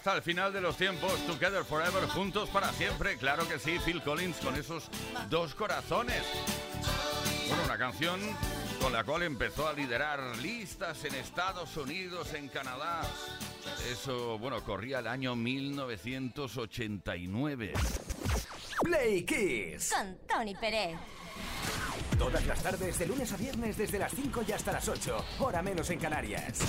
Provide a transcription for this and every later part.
Hasta el final de los tiempos, Together Forever, juntos para siempre, claro que sí, Phil Collins con esos dos corazones. Bueno, una canción con la cual empezó a liderar listas en Estados Unidos, en Canadá. Eso, bueno, corría el año 1989. Play Kiss. Con Tony Pérez. Todas las tardes, de lunes a viernes, desde las 5 y hasta las 8, hora menos en Canarias.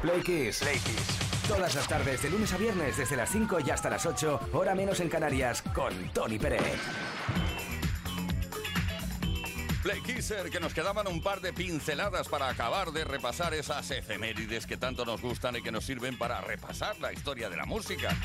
Play Kiss. Play Kiss. Todas las tardes, de lunes a viernes, desde las 5 y hasta las 8, hora menos en Canarias, con Tony Pérez. Play Kisser, que nos quedaban un par de pinceladas para acabar de repasar esas efemérides que tanto nos gustan y que nos sirven para repasar la historia de la música.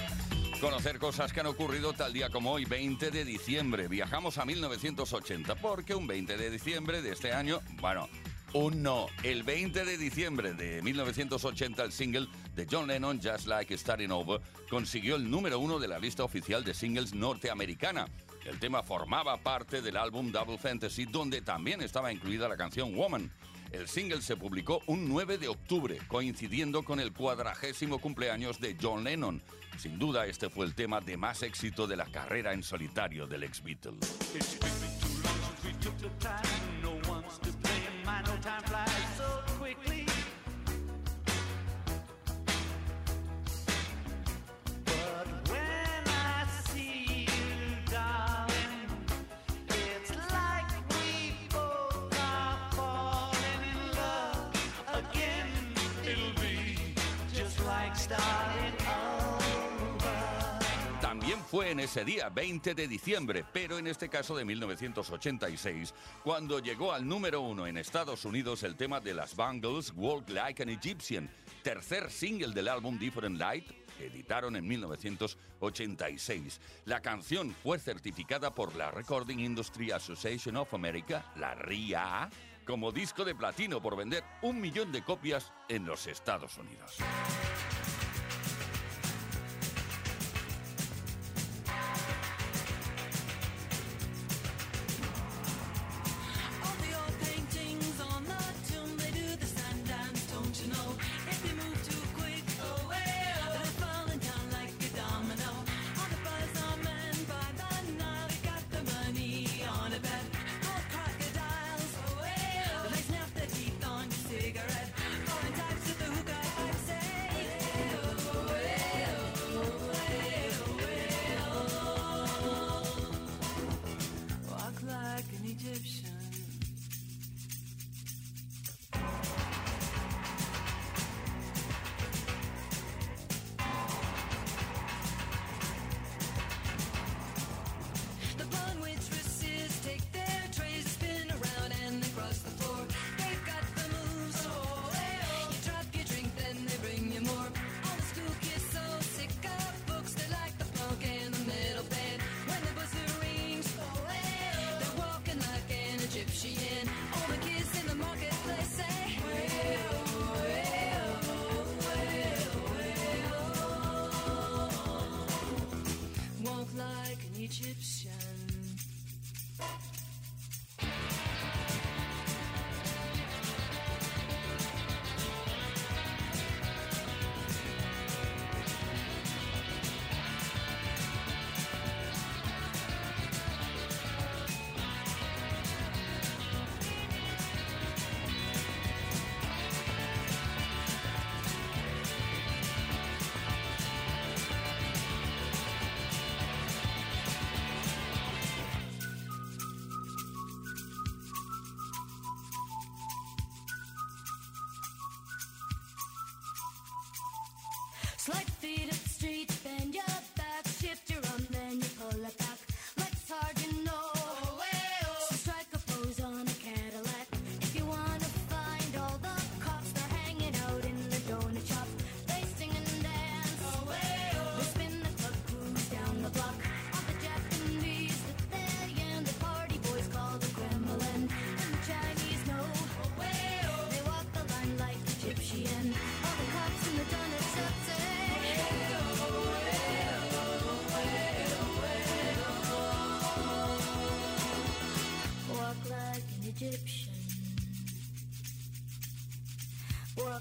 Conocer cosas que han ocurrido tal día como hoy, 20 de diciembre. Viajamos a 1980 porque un 20 de diciembre de este año, bueno, un no. El 20 de diciembre de 1980 el single de John Lennon, Just Like Starting Over, consiguió el número uno de la lista oficial de singles norteamericana. El tema formaba parte del álbum Double Fantasy, donde también estaba incluida la canción Woman. El single se publicó un 9 de octubre, coincidiendo con el cuadragésimo cumpleaños de John Lennon. Sin duda, este fue el tema de más éxito de la carrera en solitario del ex Beatle. Fue en ese día, 20 de diciembre, pero en este caso de 1986, cuando llegó al número uno en Estados Unidos el tema de las Bangles, Walk Like an Egyptian, tercer single del álbum Different Light, que editaron en 1986. La canción fue certificada por la Recording Industry Association of America, la RIA, como disco de platino por vender un millón de copias en los Estados Unidos.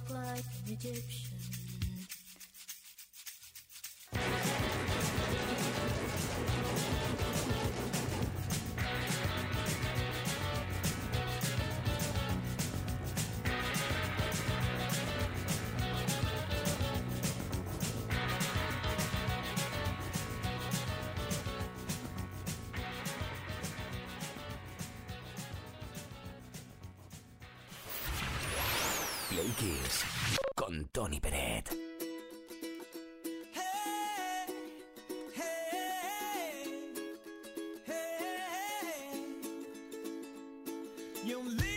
Play Kiss. You live.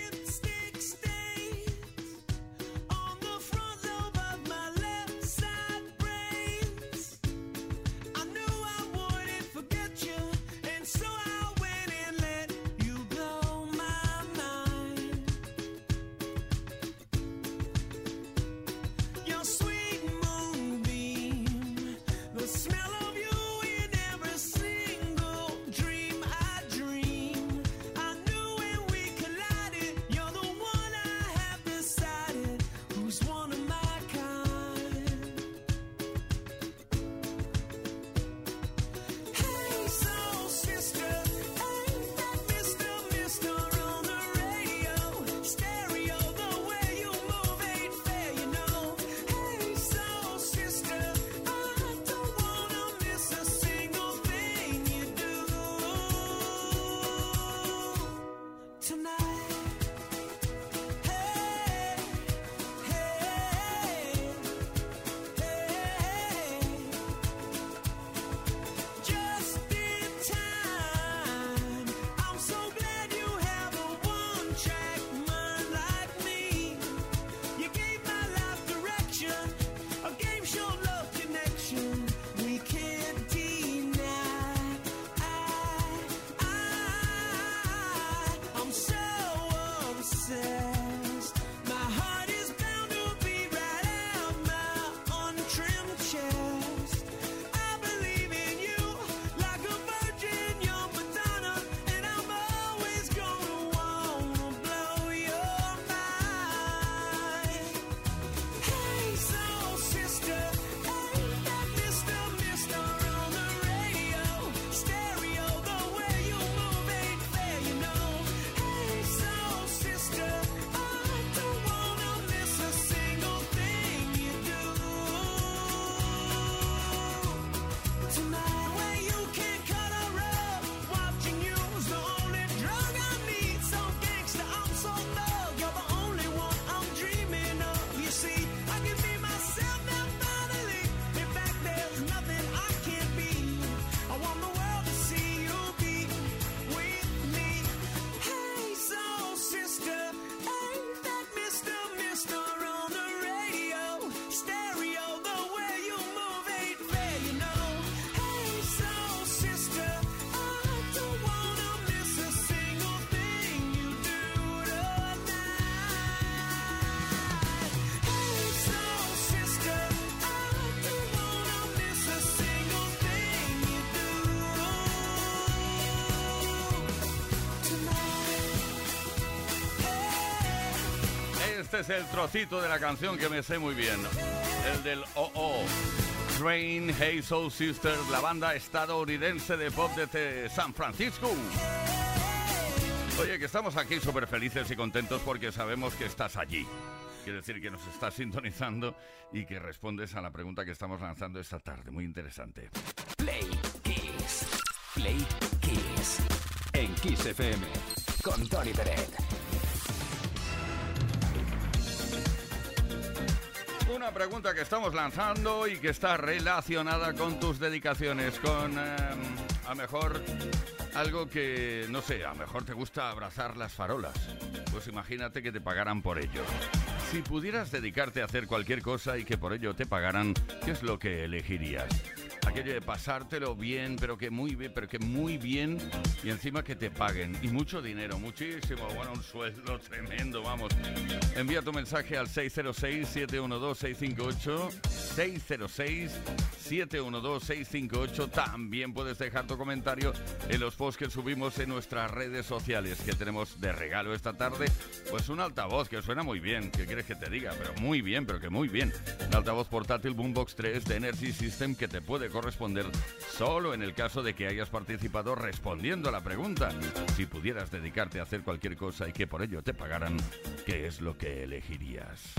Este es el trocito de la canción que me sé muy bien. El del OO. Train, Hey Soul Sisters, la banda estadounidense de pop desde San Francisco. Oye, que estamos aquí súper felices y contentos porque sabemos que estás allí. Quiere decir que nos estás sintonizando y que respondes a la pregunta que estamos lanzando esta tarde. Muy interesante. Play Kiss. Play Kiss. En Kiss FM. Con Tony Peret. Una pregunta que estamos lanzando y que está relacionada con tus dedicaciones, con eh, a mejor algo que, no sé, a mejor te gusta abrazar las farolas. Pues imagínate que te pagaran por ello. Si pudieras dedicarte a hacer cualquier cosa y que por ello te pagaran, ¿qué es lo que elegirías? Aquello de pasártelo bien, pero que muy bien, pero que muy bien y encima que te paguen. Y mucho dinero, muchísimo, bueno, un sueldo tremendo, vamos. Envía tu mensaje al 606-712-658. 606-712-658. También puedes dejar tu comentario en los posts que subimos en nuestras redes sociales que tenemos de regalo esta tarde. Pues un altavoz que suena muy bien. ¿Qué quieres que te diga? Pero muy bien, pero que muy bien. Un altavoz portátil Boombox 3 de Energy System que te puede corresponder solo en el caso de que hayas participado respondiendo a la pregunta. Si pudieras dedicarte a hacer cualquier cosa y que por ello te pagaran, ¿qué es lo que elegirías?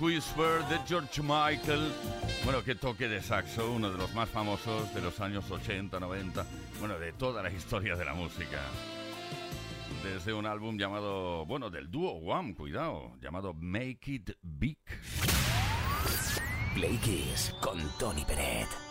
Whisper de George Michael. Bueno, qué toque de saxo, uno de los más famosos de los años 80, 90, bueno, de toda la historia de la música. Desde un álbum llamado, bueno, del dúo Wham, cuidado, llamado Make It Big. Play Kiss con Tony Peret.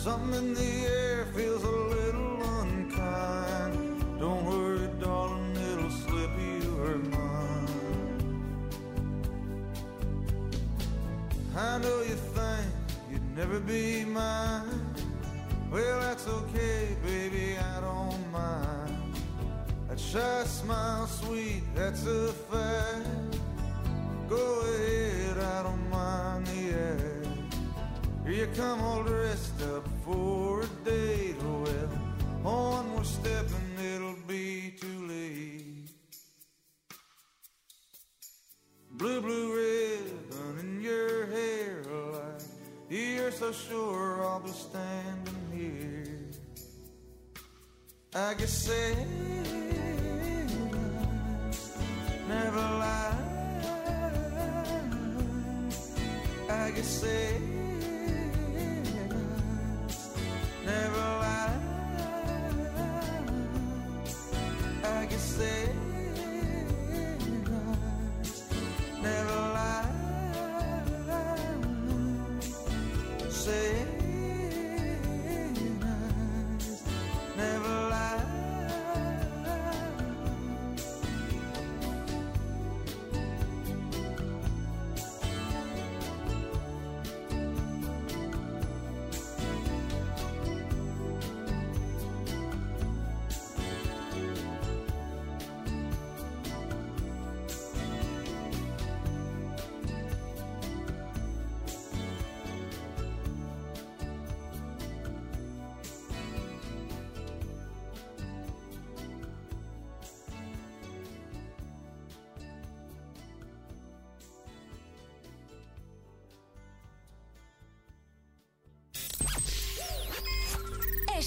Something in the air feels a little unkind. Don't worry, darling, it'll slip your mind. I know you think you'd never be mine. Well, that's okay, baby, I don't mind. That shy smile, sweet, that's a fact. Go ahead, I don't mind the act. Here you come all dressed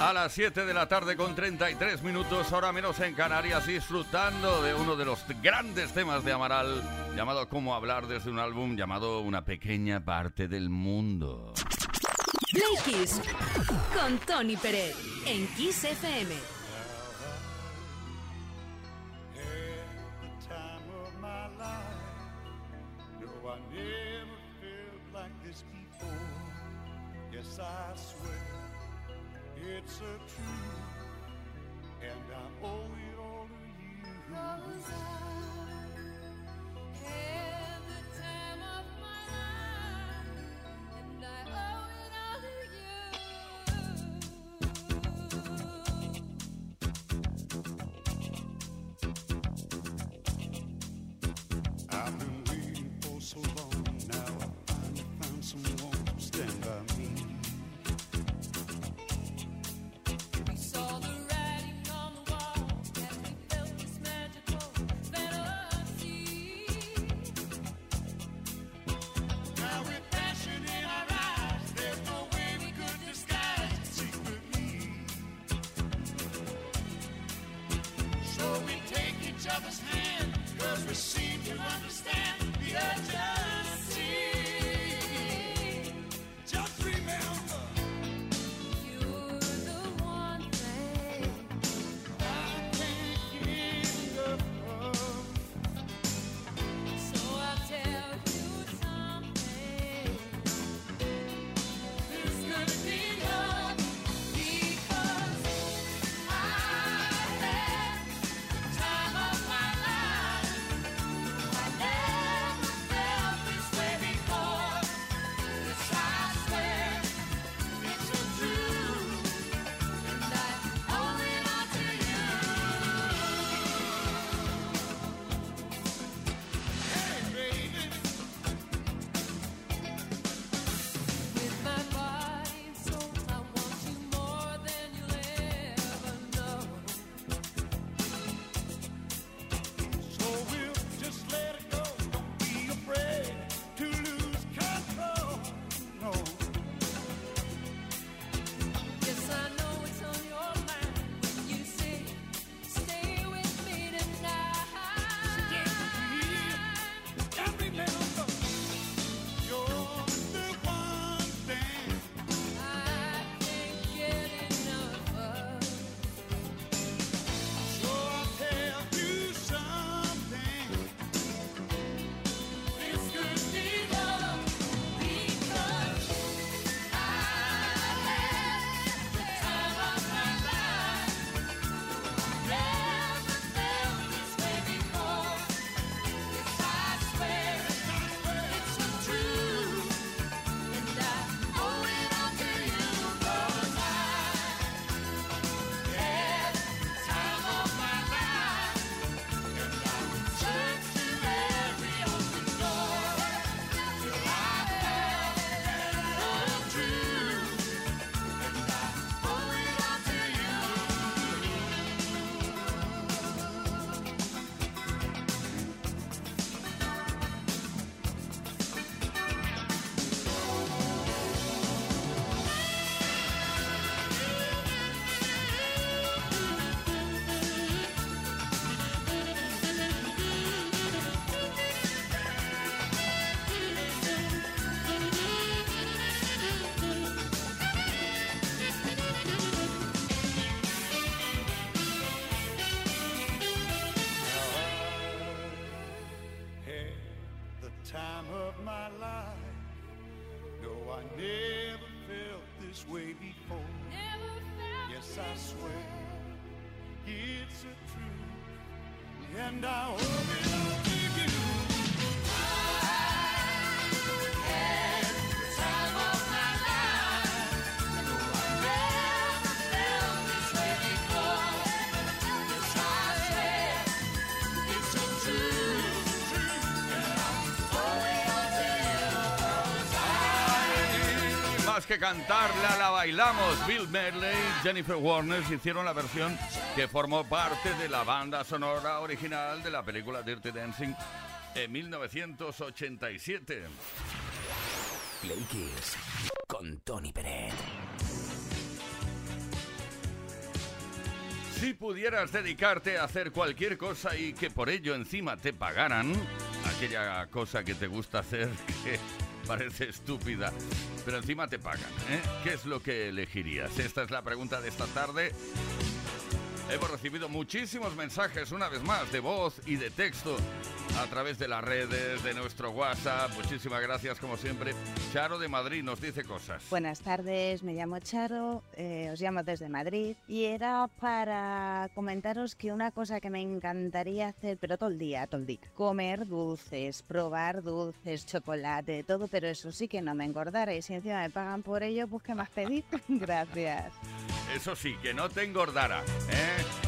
A las 7 de la tarde con 33 minutos, ahora menos en Canarias, disfrutando de uno de los grandes temas de Amaral, llamado Cómo hablar desde un álbum llamado Una pequeña parte del mundo. Play con Tony Pérez en Kiss FM. Seem to understand the urgency. Que cantarla, la bailamos. Bill Medley Jennifer Warner hicieron la versión que formó parte de la banda sonora original de la película Dirty Dancing en 1987. Play Kiss con Tony Peret. Si pudieras dedicarte a hacer cualquier cosa y que por ello encima te pagaran, aquella cosa que te gusta hacer que parece estúpida, pero encima te pagan, ¿eh? ¿Qué es lo que elegirías? Esta es la pregunta de esta tarde. Hemos recibido muchísimos mensajes, una vez más, de voz y de texto a través de las redes, de nuestro WhatsApp. Muchísimas gracias, como siempre. Charo de Madrid nos dice cosas. Buenas tardes, me llamo Charo, eh, os llamo desde Madrid y era para comentaros que una cosa que me encantaría hacer, pero todo el día, todo el día, comer dulces, probar dulces, chocolate, todo, pero eso sí que no me engordara y si encima me pagan por ello, pues qué más pedir. Gracias. Eso sí, que no te engordara, ¿eh? Bye.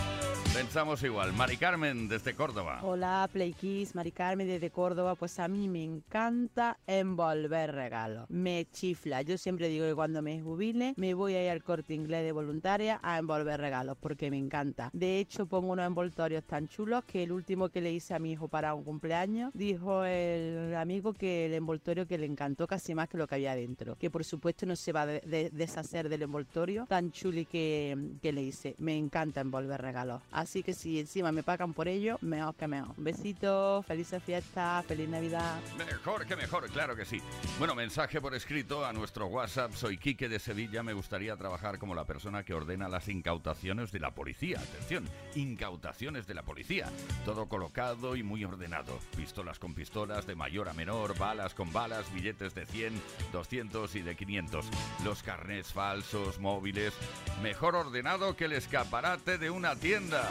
Pensamos igual. Mari Carmen, desde Córdoba. Hola, Play Kiss, Mari Carmen desde Córdoba. Pues a mí me encanta envolver regalos. Me chifla. Yo siempre digo que cuando me jubile me voy a ir al corte inglés de voluntaria a envolver regalos porque me encanta. De hecho, pongo unos envoltorios tan chulos que el último que le hice a mi hijo para un cumpleaños dijo el amigo que el envoltorio que le encantó casi más que lo que había dentro. Que por supuesto no se va a de- de- deshacer del envoltorio tan chuli que, que le hice. Me encanta envolver regalos. Así que si encima me pagan por ello, mejor que mejor. Un besito, felices fiestas, feliz Navidad. Mejor que mejor, claro que sí. Bueno, mensaje por escrito a nuestro WhatsApp. Soy Quique de Sevilla. Me gustaría trabajar como la persona que ordena las incautaciones de la policía. Atención, incautaciones de la policía. Todo colocado y muy ordenado. Pistolas con pistolas, de mayor a menor, balas con balas, billetes de 100, 200 y de 500. Los carnets falsos, móviles. Mejor ordenado que el escaparate de una tienda.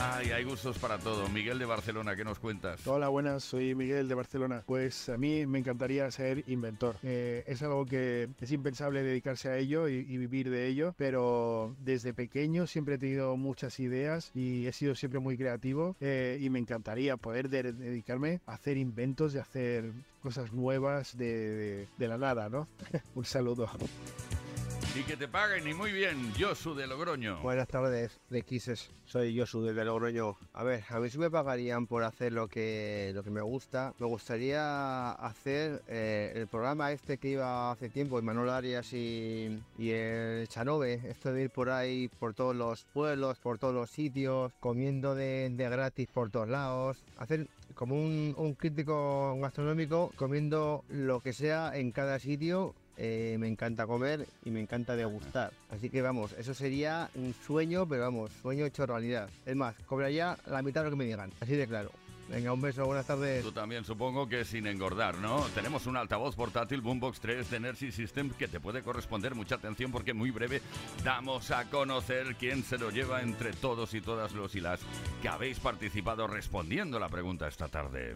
Ay, hay gustos para todo. Miguel de Barcelona, ¿qué nos cuentas? Hola, buenas, soy Miguel de Barcelona. Pues a mí me encantaría ser inventor. Eh, es algo que es impensable dedicarse a ello y, y vivir de ello, pero desde pequeño siempre he tenido muchas ideas y he sido siempre muy creativo eh, y me encantaría poder de- dedicarme a hacer inventos y hacer cosas nuevas de, de- de la nada, ¿no? Un saludo. Y que te paguen, y muy bien, Josu de Logroño. Buenas tardes, de Kisses. Soy Josu desde Logroño. A ver, a mí sí me pagarían por hacer lo que, lo que me gusta. Me gustaría hacer eh, el programa este que iba hace tiempo, Manuel Arias y, y el Chanove. Esto de ir por ahí, por todos los pueblos, por todos los sitios, comiendo de, de gratis por todos lados. Hacer como un, un crítico gastronómico, comiendo lo que sea en cada sitio eh, me encanta comer y me encanta degustar. Así que vamos, eso sería un sueño, pero vamos, sueño hecho realidad. Es más, cobraría la mitad de lo que me digan, así de claro. Venga, un beso, buenas tardes. Tú también supongo que sin engordar, ¿no? Tenemos un altavoz portátil Boombox 3 de Energy System que te puede corresponder. Mucha atención porque muy breve damos a conocer quién se lo lleva entre todos y todas los y las que habéis participado respondiendo la pregunta esta tarde.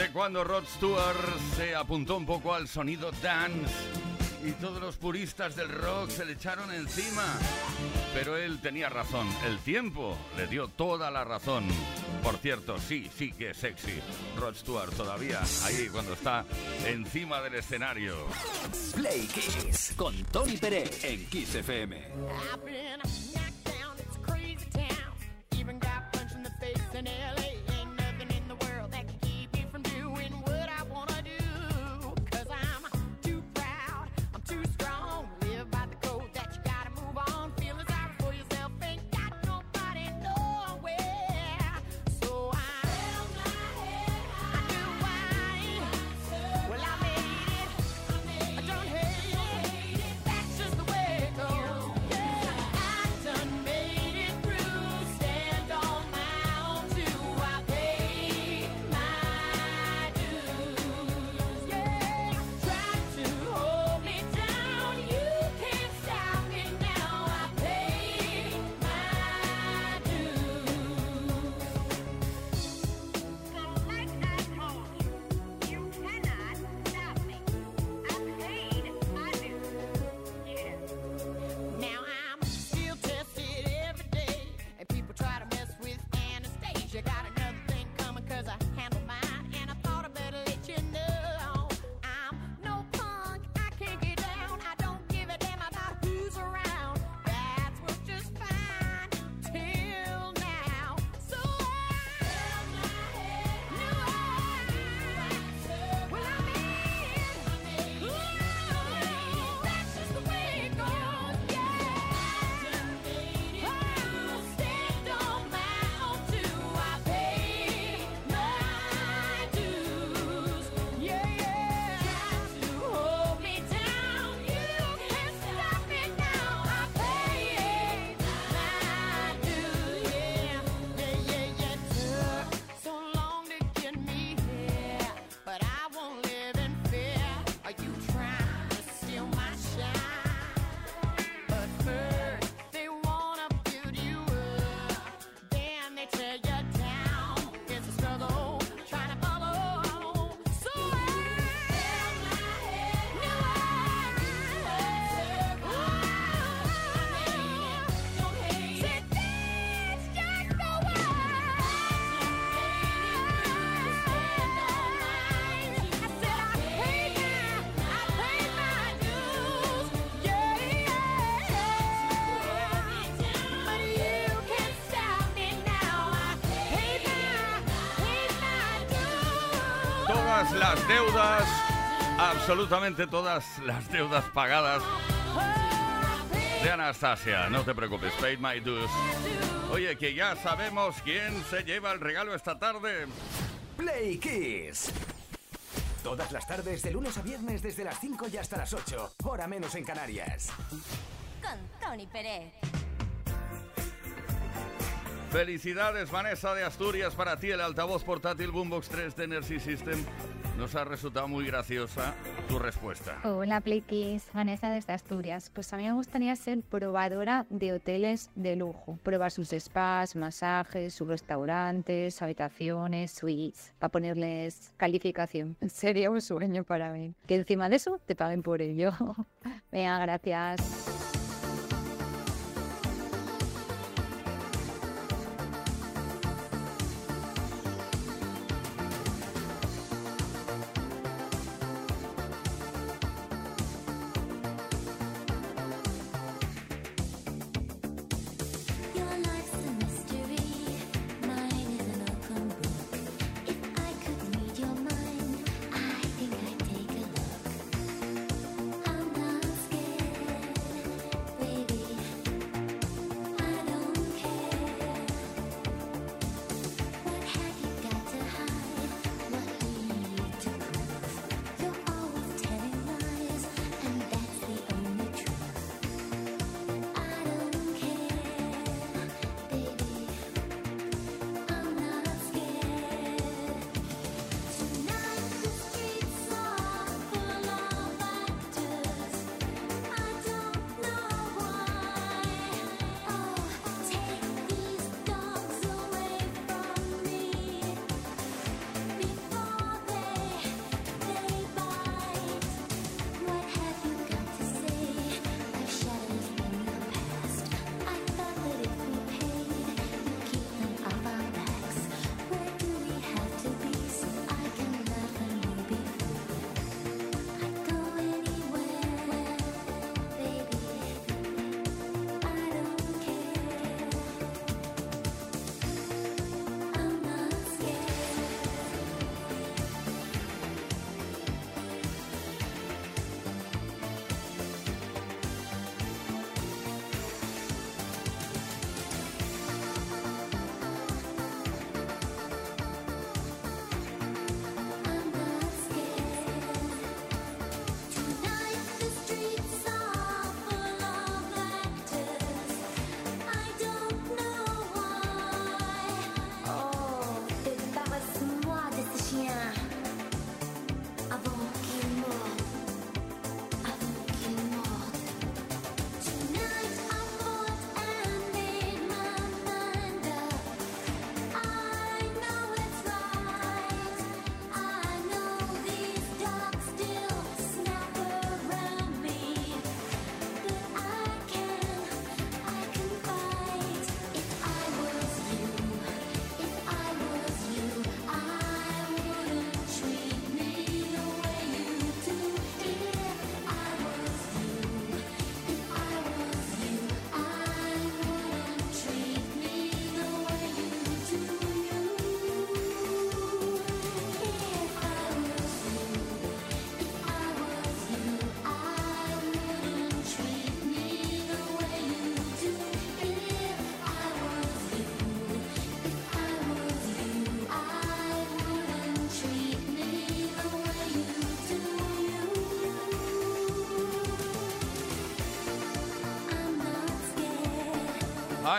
De cuando Rod Stewart se apuntó un poco al sonido dance y todos los puristas del rock se le echaron encima. Pero él tenía razón, el tiempo le dio toda la razón. Por cierto, sí, sí que es sexy. Rod Stewart todavía ahí cuando está encima del escenario. Play Kiss con Tony Pérez en Kiss FM. Todas las deudas, absolutamente todas las deudas pagadas de Anastasia. No te preocupes, paid my dues. Oye, que ya sabemos quién se lleva el regalo esta tarde. Play Kiss. Todas las tardes, de lunes a viernes, desde las 5 y hasta las 8. Hora menos en Canarias. Con Tony Pérez. Felicidades, Vanessa de Asturias, para ti el altavoz portátil Boombox 3 de Energy System. Nos ha resultado muy graciosa tu respuesta. Hola Playkis, Vanessa desde Asturias. Pues a mí me gustaría ser probadora de hoteles de lujo. Probar sus spas, masajes, sus restaurantes, habitaciones, suites, para ponerles calificación. Sería un sueño para mí. Que encima de eso te paguen por ello. Venga, gracias.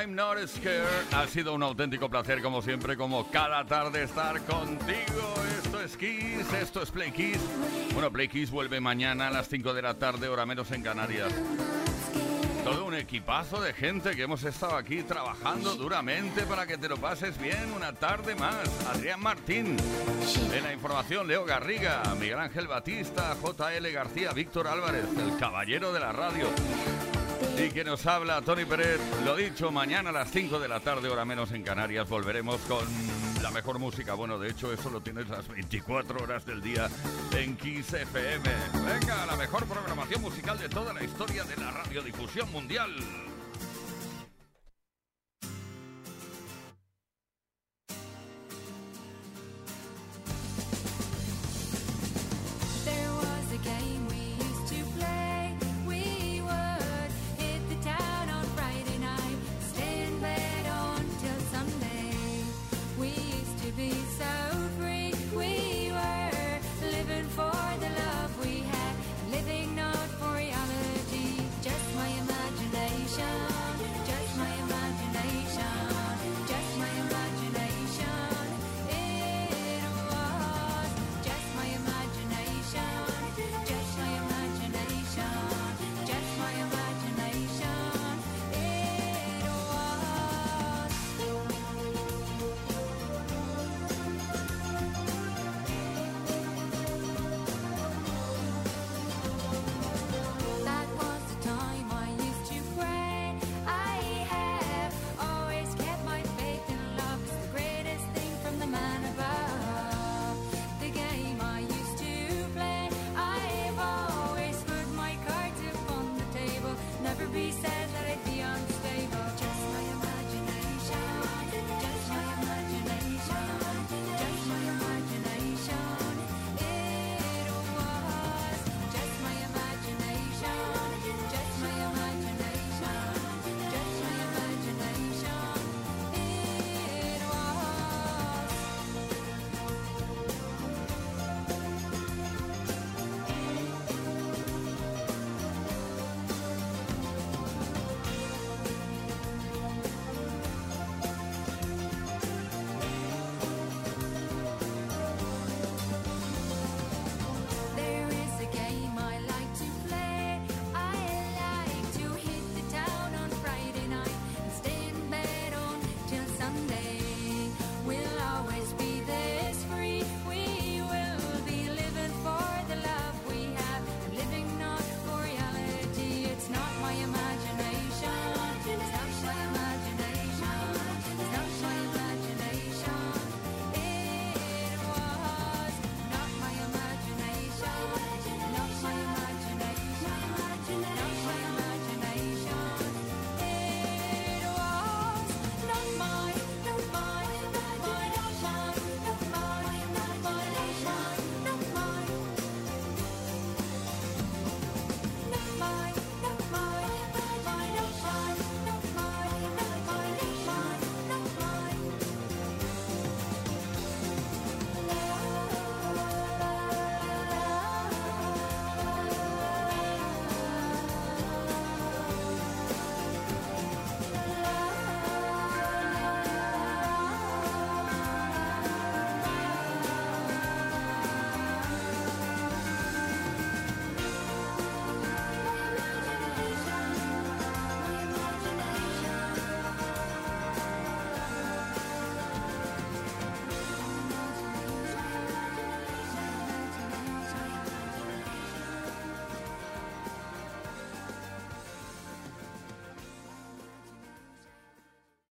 I'm not scared. Ha sido un auténtico placer, como siempre, como cada tarde, estar contigo. Esto es Kiss, esto es Play Kiss. Bueno, Play Kiss vuelve mañana a las 5 de la tarde, hora menos en Canarias. Todo un equipazo de gente que hemos estado aquí trabajando duramente para que te lo pases bien una tarde más. Adrián Martín, en la información Leo Garriga, Miguel Ángel Batista, JL García, Víctor Álvarez, el caballero de la radio. Y que nos habla Tony Pérez, lo dicho, mañana a las 5 de la tarde, hora menos en Canarias, volveremos con la mejor música. Bueno, de hecho, eso lo tienes las 24 horas del día en Kiss FM. Venga, la mejor programación musical de toda la historia de la radiodifusión mundial.